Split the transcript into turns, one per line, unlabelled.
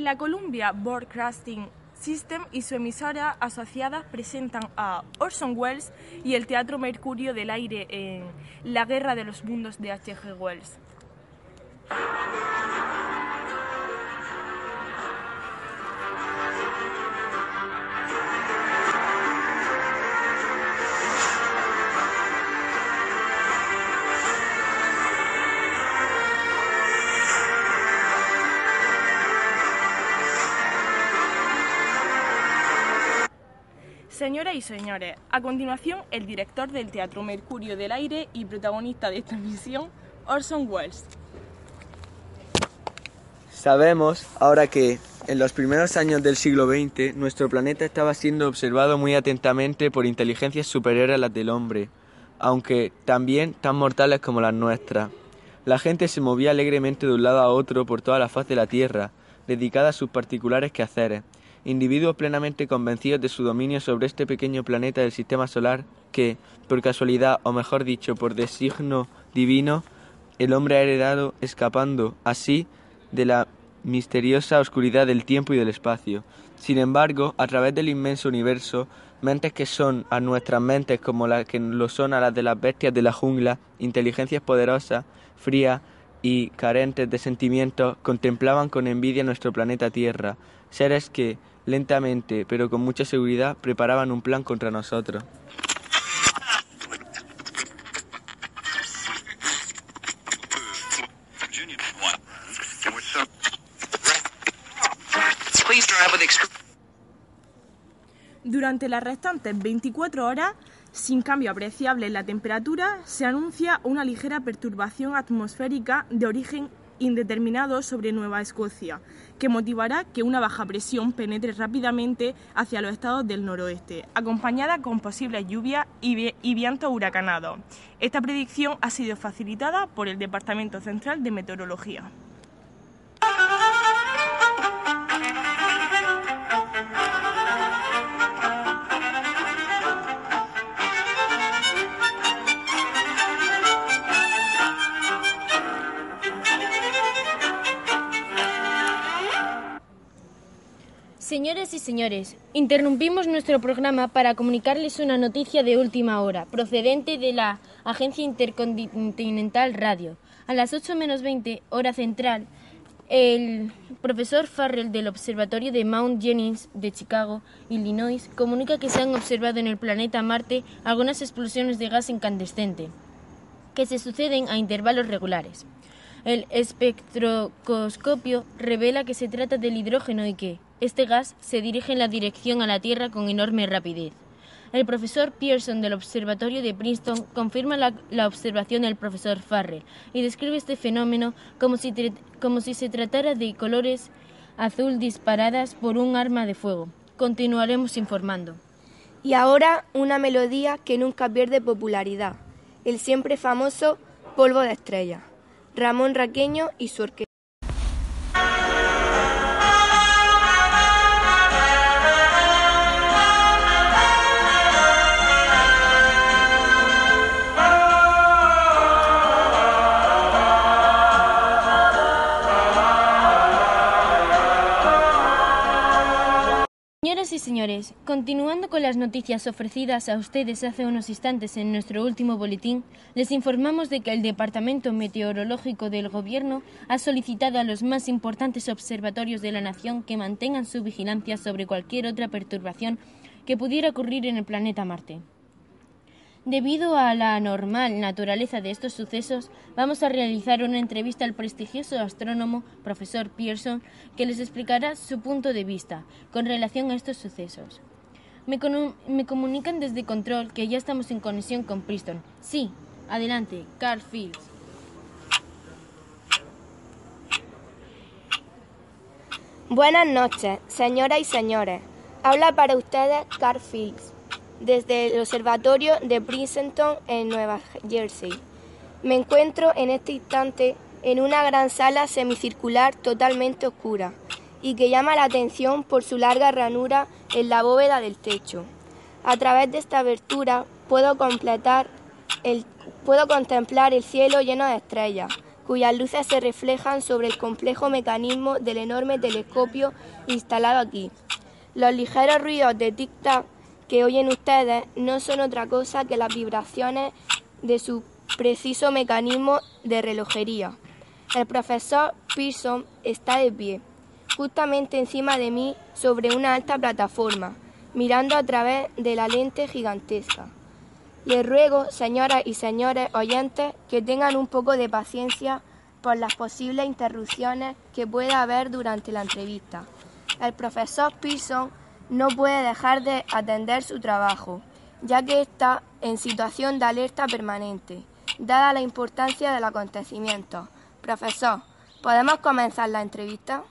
La Columbia Broadcasting System y su emisora asociada presentan a Orson Welles y el Teatro Mercurio del Aire en La Guerra de los Mundos de H.G. Wells. Señoras y señores, a continuación el director del Teatro Mercurio del Aire y protagonista de esta misión, Orson Welles.
Sabemos ahora que en los primeros años del siglo XX nuestro planeta estaba siendo observado muy atentamente por inteligencias superiores a las del hombre, aunque también tan mortales como las nuestras. La gente se movía alegremente de un lado a otro por toda la faz de la Tierra, dedicada a sus particulares quehaceres, individuos plenamente convencidos de su dominio sobre este pequeño planeta del sistema solar que, por casualidad, o mejor dicho, por designo divino, el hombre ha heredado, escapando así de la misteriosa oscuridad del tiempo y del espacio. Sin embargo, a través del inmenso universo, mentes que son a nuestras mentes como las que lo son a las de las bestias de la jungla, inteligencias poderosas, frías y carentes de sentimientos, contemplaban con envidia nuestro planeta Tierra, seres que, lentamente pero con mucha seguridad, preparaban un plan contra nosotros.
Durante las restantes 24 horas, sin cambio apreciable en la temperatura, se anuncia una ligera perturbación atmosférica de origen indeterminado sobre Nueva Escocia, que motivará que una baja presión penetre rápidamente hacia los estados del noroeste, acompañada con posibles lluvias y, vientos huracanados. Esta predicción ha sido facilitada por el Departamento Central de Meteorología.
Señores y señores, interrumpimos nuestro programa para comunicarles una noticia de última hora, procedente de la Agencia Intercontinental Radio. A las 8 menos 20, hora central, el profesor Farrell del Observatorio de Mount Jennings de Chicago, Illinois, comunica que se han observado en el planeta Marte algunas explosiones de gas incandescente, que se suceden a intervalos regulares. El espectroscopio revela que se trata del hidrógeno y que, este gas se dirige en la dirección a la Tierra con enorme rapidez. El profesor Pearson del Observatorio de Princeton confirma la, observación del profesor Farrell y describe este fenómeno como si, como si se tratara de colores azul disparadas por un arma de fuego. Continuaremos informando.
Y ahora una melodía que nunca pierde popularidad, el siempre famoso Polvo de Estrella, Ramón Raqueño y su orquesta.
Señoras y señores, continuando con las noticias ofrecidas a ustedes hace unos instantes en nuestro último boletín, les informamos de que el Departamento Meteorológico del Gobierno ha solicitado a los más importantes observatorios de la nación que mantengan su vigilancia sobre cualquier otra perturbación que pudiera ocurrir en el planeta Marte. Debido a la anormal naturaleza de estos sucesos, vamos a realizar una entrevista al prestigioso astrónomo profesor Pearson, que les explicará su punto de vista con relación a estos sucesos. Me, comunican desde Control que ya estamos en conexión con Princeton. Sí, adelante, Carl Fields.
Buenas noches, señoras y señores. Habla para ustedes Carl Fields desde el Observatorio de Princeton en Nueva Jersey. Me encuentro en este instante en una gran sala semicircular totalmente oscura y que llama la atención por su larga ranura en la bóveda del techo. A través de esta abertura puedo, completar el, puedo contemplar el cielo lleno de estrellas, cuyas luces se reflejan sobre el complejo mecanismo del enorme telescopio instalado aquí. Los ligeros ruidos de tic-tac que oyen ustedes no son otra cosa que las vibraciones de su preciso mecanismo de relojería. El profesor Pearson está de pie, justamente encima de mí sobre una alta plataforma, mirando a través de la lente gigantesca. Les ruego, señoras y señores oyentes, que tengan un poco de paciencia por las posibles interrupciones que pueda haber durante la entrevista. El profesor Pearson no puede dejar de atender su trabajo, ya que está en situación de alerta permanente, dada la importancia del acontecimiento. Profesor, ¿podemos comenzar la entrevista?